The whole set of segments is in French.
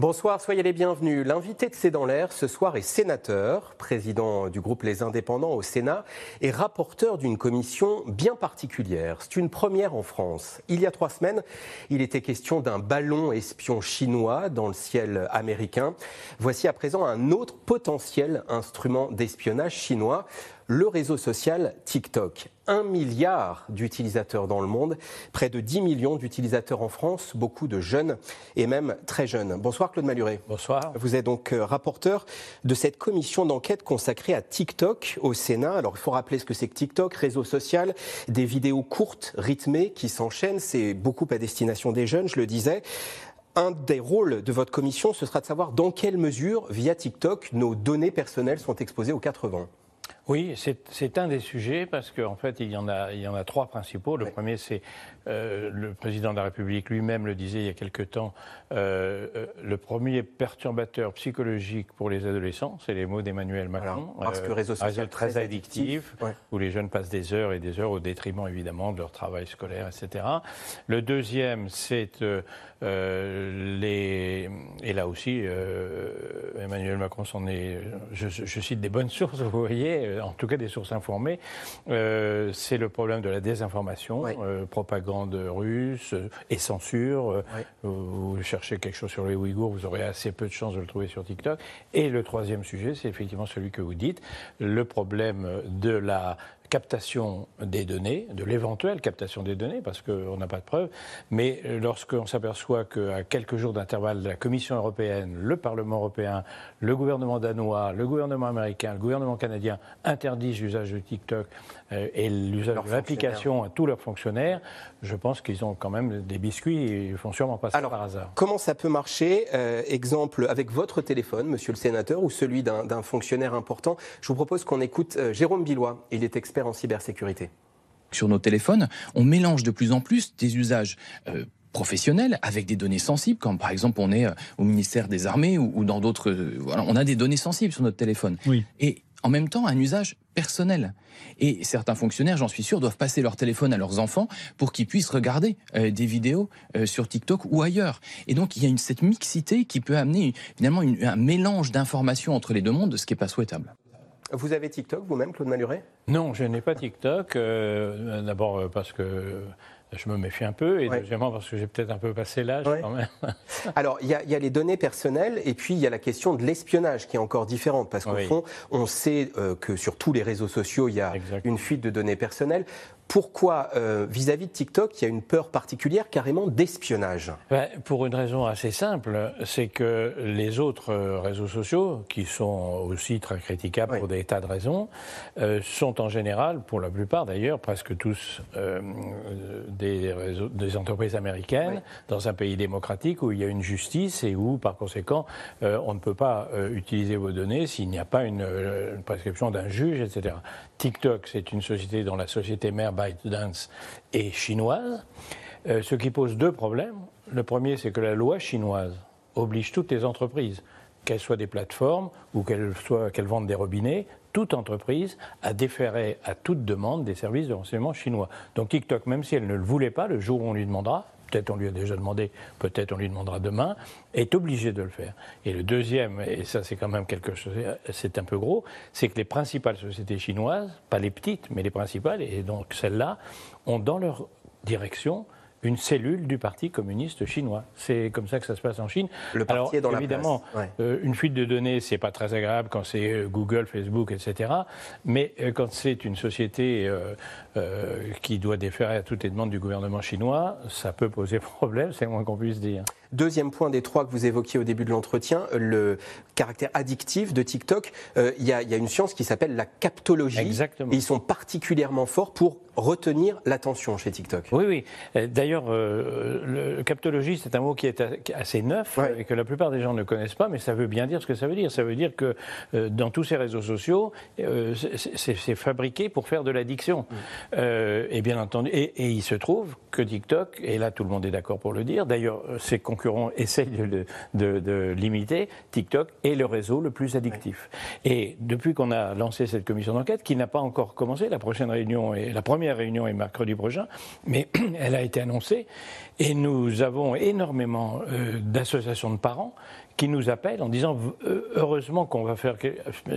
Bonsoir, soyez les bienvenus. L'invité de C'est dans l'air ce soir est sénateur, président du groupe Les Indépendants au Sénat et rapporteur d'une commission bien particulière. C'est une première en France. Il y a trois semaines, il était question d'un ballon espion chinois dans le ciel américain. Voici à présent un autre potentiel instrument d'espionnage chinois le réseau social TikTok. Un milliard d'utilisateurs dans le monde, près de 10 millions d'utilisateurs en France, beaucoup de jeunes et même très jeunes. Bonsoir Claude Maluret. Bonsoir. Vous êtes donc euh, rapporteur de cette commission d'enquête consacrée à TikTok au Sénat. Alors il faut rappeler ce que c'est que TikTok, réseau social, des vidéos courtes, rythmées, qui s'enchaînent. C'est beaucoup à destination des jeunes, je le disais un des rôles de votre commission, ce sera de savoir dans quelle mesure, via TikTok, nos données personnelles sont exposées aux 80. Oui, c'est un des sujets parce qu'en fait, il y, en a, il y en a trois principaux. Le premier, c'est euh, le président de la République lui-même le disait il y a quelque temps, euh, euh, le premier perturbateur psychologique pour les adolescents, c'est les mots d'Emmanuel Macron. parce que réseau social très, addictif, où les jeunes passent des heures et des heures au détriment évidemment de leur travail scolaire, etc. Le deuxième, c'est les et là aussi, Emmanuel Macron s'en est, je, je, cite des bonnes sources, vous voyez, en tout cas des sources informées, c'est le problème de la désinformation, propagande de russe et censure. Euh, vous cherchez quelque chose sur les Ouïghours, vous aurez assez peu de chances de le trouver sur TikTok. Et le troisième sujet, c'est effectivement celui que vous dites, le problème de la captation des données, de l'éventuelle captation des données, parce qu'on n'a pas de preuves, mais lorsqu'on s'aperçoit qu'à quelques jours d'intervalle, la Commission européenne, le Parlement européen, le gouvernement danois, le gouvernement américain, le gouvernement canadien interdisent l'usage de TikTok euh, et l'usage de l'application à tous leurs fonctionnaires, je pense qu'ils ont quand même des biscuits et ils font sûrement pas ça par hasard. Comment ça peut marcher euh, Exemple avec votre téléphone, monsieur le sénateur, ou celui d'un fonctionnaire important? Je vous propose qu'on écoute euh, Jérôme Billois. Il est expert en cybersécurité. Sur nos téléphones, on mélange de plus en plus des usages euh, professionnels avec des données sensibles, comme par exemple on est euh, au ministère des Armées ou, dans d'autres... Euh, voilà, on a des données sensibles sur notre téléphone. Oui. Et en même temps, un usage personnel. Et certains fonctionnaires, j'en suis sûr, doivent passer leur téléphone à leurs enfants pour qu'ils puissent regarder des vidéos sur TikTok ou ailleurs. Et donc, il y a une, cette mixité qui peut amener finalement un mélange d'informations entre les deux mondes, ce qui n'est pas souhaitable. Vous avez TikTok vous-même, Claude Maluret Non, je n'ai pas TikTok. Euh, d'abord parce que je me méfie un peu, et deuxièmement parce que j'ai peut-être un peu passé l'âge quand même. Alors, il y, a les données personnelles, et puis il y a la question de l'espionnage qui est encore différente, parce qu'au fond, on sait euh, que sur tous les réseaux sociaux, il y a une fuite de données personnelles pourquoi euh, vis-à-vis de TikTok il y a une peur particulière carrément d'espionnage? Ben, Pour une raison assez simple, c'est que les autres euh, réseaux sociaux, qui sont aussi très critiquables pour des tas de raisons, euh, sont en général, pour la plupart d'ailleurs, presque tous des, des, entreprises américaines dans un pays démocratique où il y a une justice et où par conséquent on ne peut pas utiliser vos données s'il n'y a pas une, une prescription d'un juge, etc. TikTok, c'est une société dont la société mère ByteDance est chinoise, euh, ce qui pose deux problèmes. Le premier, c'est que la loi chinoise oblige toutes les entreprises, qu'elles soient des plateformes ou qu'elles, vendent des robinets, toute entreprise à déférer à toute demande des services de renseignement chinois. Donc TikTok, même si elle ne le voulait pas, le jour où on lui demandera, peut-être on lui a déjà demandé, peut-être on lui demandera demain, est obligé de le faire. Et le deuxième, et ça c'est quand même quelque chose, c'est un peu gros, c'est que les principales sociétés chinoises, pas les petites, mais les principales, et donc celles-là, ont dans leur direction une cellule du Parti communiste chinois. C'est comme ça que ça se passe en Chine. Le parti Alors, est dans évidemment, la euh, une fuite de données, c'est pas très agréable quand c'est euh, Google, Facebook, etc. Mais euh, quand c'est une société qui doit déférer à toutes les demandes du gouvernement chinois, ça peut poser problème, c'est moins qu'on puisse dire. Deuxième point des trois que vous évoquiez au début de l'entretien, le caractère addictif de TikTok. Il y, a une science qui s'appelle la captologie. Exactement. Et ils sont particulièrement forts pour retenir l'attention chez TikTok. Oui, oui. D'ailleurs, d'ailleurs, euh, le captologie, c'est un mot qui est assez neuf et que la plupart des gens ne connaissent pas, mais ça veut bien dire ce que ça veut dire. Ça veut dire que euh, dans tous ces réseaux sociaux, c'est fabriqué pour faire de l'addiction. Mm. et bien entendu, et, il se trouve que TikTok, et là tout le monde est d'accord pour le dire, d'ailleurs ses concurrents essayent de, de, limiter, TikTok est le réseau le plus addictif. Et depuis qu'on a lancé cette commission d'enquête, qui n'a pas encore commencé, la prochaine réunion et la première réunion est mercredi prochain, mais elle a été annoncée et nous avons énormément euh, d'associations de parents qui nous appellent en disant heureusement qu'on va faire,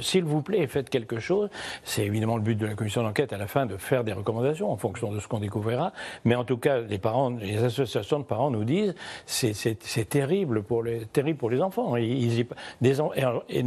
s'il vous plaît, faites quelque chose. C'est évidemment le but de la commission d'enquête à la fin de faire des recommandations en fonction de ce qu'on découvrira. Mais en tout cas, les parents, les associations de parents nous disent c'est terrible pour les terrible pour les enfants. Ils, des, et,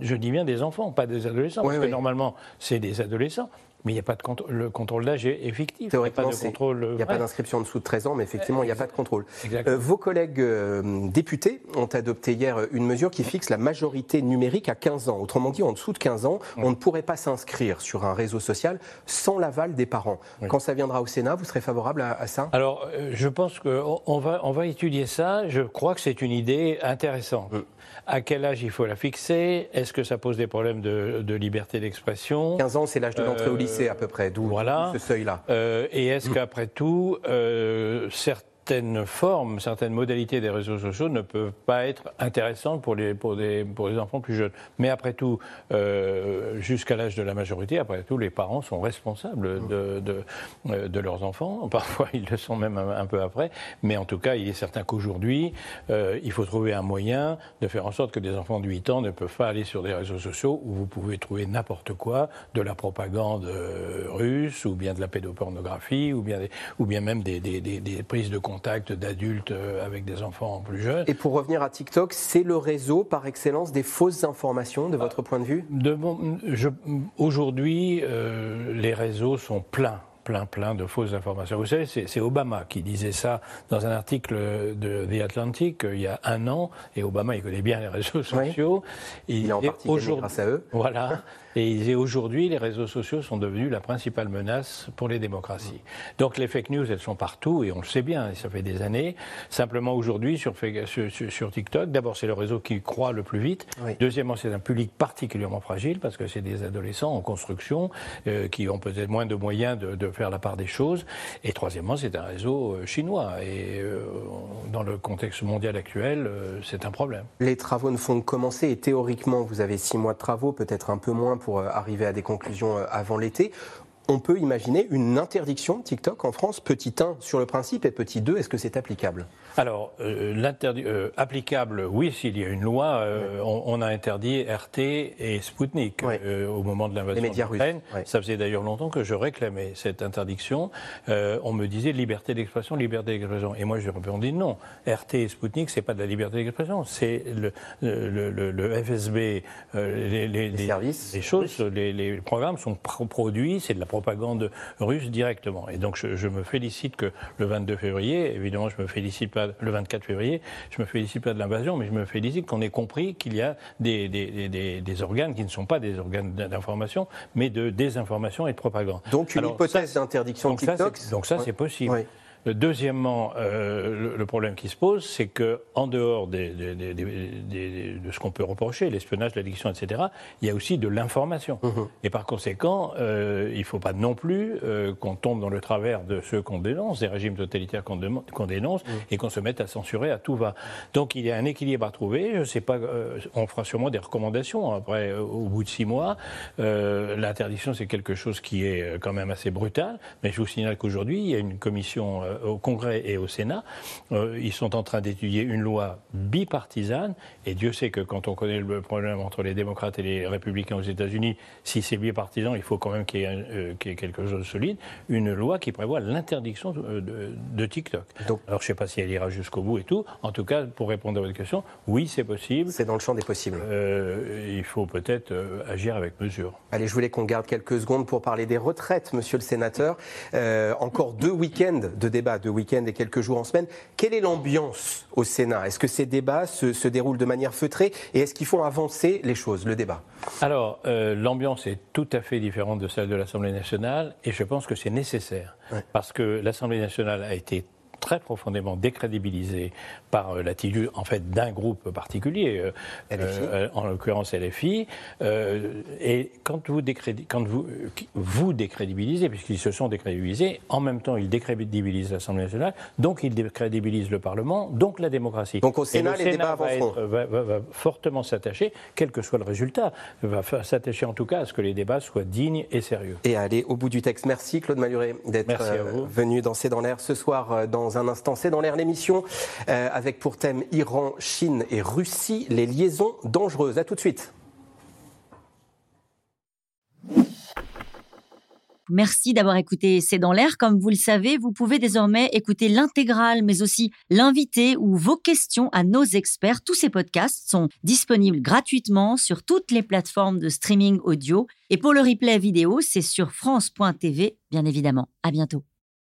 je dis bien des enfants, pas des adolescents, parce que normalement c'est des adolescents. Mais il n'y a pas de contrôle. Le contrôle d'âge est, fictif. Il n'y a pas de contrôle. Il n'y a pas d'inscription en dessous de 13 ans, mais effectivement, il n'y a pas de contrôle. Euh, vos collègues euh, députés ont adopté hier une mesure qui fixe la majorité numérique à 15 ans. Autrement dit, en dessous de 15 ans, on ne pourrait pas s'inscrire sur un réseau social sans l'aval des parents. Quand ça viendra au Sénat, vous serez favorable à, ça? Alors, euh, je pense qu'on va, on va étudier ça. Je crois que c'est une idée intéressante. Mm. À quel âge il faut la fixer? Est-ce que ça pose des problèmes de, liberté d'expression? 15 ans, c'est l'âge de l'entrée au lycée à peu près, d'où ce seuil-là. Euh, et est-ce qu'après tout, euh, certains certaines formes, certaines modalités des réseaux sociaux ne peuvent pas être intéressantes pour les, pour des, pour enfants plus jeunes. Mais après tout, euh, jusqu'à l'âge de la majorité, après tout, les parents sont responsables de, de, euh, leurs enfants. Parfois, ils le sont même un, peu après. Mais en tout cas, il est certain qu'aujourd'hui, euh, il faut trouver un moyen de faire en sorte que des enfants de 8 ans ne peuvent pas aller sur des réseaux sociaux où vous pouvez trouver n'importe quoi, de la propagande russe, ou bien de la pédopornographie, ou bien, ou bien même des, des, des, des prises de contact d'adultes euh, avec des enfants plus jeunes. Et pour revenir à TikTok, c'est le réseau par excellence des fausses informations, de votre point de vue? Aujourd'hui, euh, les réseaux sont pleins plein, plein de fausses informations. Vous savez, c'est Obama qui disait ça dans un article de The Atlantic euh, il y a un an, et Obama, il connaît bien les réseaux sociaux. Il, est en partie grâce à eux. Voilà. Et aujourd'hui, les réseaux sociaux sont devenus la principale menace pour les démocraties. Donc les fake news, elles sont partout, et on le sait bien, et ça fait des années. Simplement aujourd'hui, sur, sur, TikTok, d'abord c'est le réseau qui croît le plus vite. Deuxièmement, c'est un public particulièrement fragile, parce que c'est des adolescents en construction, euh, qui ont peut-être moins de moyens de, de, faire la part des choses. Et troisièmement, c'est un réseau euh, chinois. Et euh, dans le contexte mondial actuel, c'est un problème. Les travaux ne font que commencer, et théoriquement, vous avez six mois de travaux, peut-être un peu moins pour euh, arriver à des conclusions euh, avant l'été on peut imaginer une interdiction de TikTok en France, petit 1 sur le principe et petit 2, est-ce que c'est applicable? Alors, euh, euh, applicable, oui, s'il y a une loi, euh, on, a interdit RT et Sputnik au moment de l'invasion de l'Ukraine. Ça faisait d'ailleurs longtemps que je réclamais cette interdiction. on me disait liberté d'expression, liberté d'expression. Et moi, je répondais non. RT et Sputnik, c'est pas de la liberté d'expression, c'est le, le, FSB, les, les, services, les choses, les, programmes sont produits, c'est de la propagande russe directement. Et donc je, me félicite que le 22 février, évidemment je me félicite pas le 24 février, je me félicite pas de l'invasion, mais je me félicite qu'on ait compris qu'il y a des, des, organes qui ne sont pas des organes d'information, mais de désinformation et de propagande. Donc une hypothèse d'interdiction de TikTok. donc ça c'est possible. Deuxièmement, euh, le, problème qui se pose, c'est que en dehors de ce qu'on peut reprocher, l'espionnage, l'addiction, etc., il y a aussi de l'information. Mmh. Et par conséquent, euh, il ne faut pas non plus euh, qu'on tombe dans le travers de ceux qu'on dénonce, des régimes totalitaires qu'on dénonce, mmh. et qu'on se mette à censurer à tout va. Donc il y a un équilibre à trouver. Je sais pas, on fera sûrement des recommandations après, au bout de six mois. L'interdiction, c'est quelque chose qui est quand même assez brutal. Mais je vous signale qu'aujourd'hui, il y a une commission au Congrès et au Sénat. Euh, ils sont en train d'étudier une loi bipartisane, et Dieu sait que quand on connaît le problème entre les démocrates et les républicains aux États-Unis, si c'est bipartisan, il faut quand même qu'il y, euh, ait quelque chose de solide, une loi qui prévoit l'interdiction de, TikTok. Alors je ne sais pas si elle ira jusqu'au bout et tout. En tout cas, pour répondre à votre question, oui, c'est possible. C'est dans le champ des possibles. il faut peut-être agir avec mesure. Allez, je voulais qu'on garde quelques secondes pour parler des retraites, monsieur le sénateur. encore deux week-ends de débat de week-end et quelques jours en semaine. Quelle est l'ambiance au Sénat? Est-ce que ces débats se, déroulent de manière feutrée et est-ce qu'ils font avancer les choses, le débat? Alors, euh, l'ambiance est tout à fait différente de celle de l'Assemblée nationale et je pense que c'est nécessaire. Parce que l'Assemblée nationale a été très profondément décrédibilisés par euh, l'attitude en fait d'un groupe particulier, euh, euh, en l'occurrence LFI. et quand vous, quand vous, vous décrédibilisez, puisqu'ils se sont décrédibilisés, en même temps ils décrédibilisent l'Assemblée nationale, donc ils décrédibilisent le Parlement, donc la démocratie. Donc au Sénat, les débats va, va, fortement s'attacher, quel que soit le résultat, va s'attacher en tout cas à ce que les débats soient dignes et sérieux. Et aller au bout du texte. Merci Claude Maluret d'être venu danser dans l'air ce soir. Dans un instant, c'est dans l'air l'émission avec pour thème Iran, Chine et Russie, les liaisons dangereuses. A tout de suite. Merci d'avoir écouté C'est dans l'air. Comme vous le savez, vous pouvez désormais écouter l'intégrale, mais aussi l'invité ou vos questions à nos experts. Tous ces podcasts sont disponibles gratuitement sur toutes les plateformes de streaming audio. Et pour le replay vidéo, c'est sur France.tv, bien évidemment. À bientôt.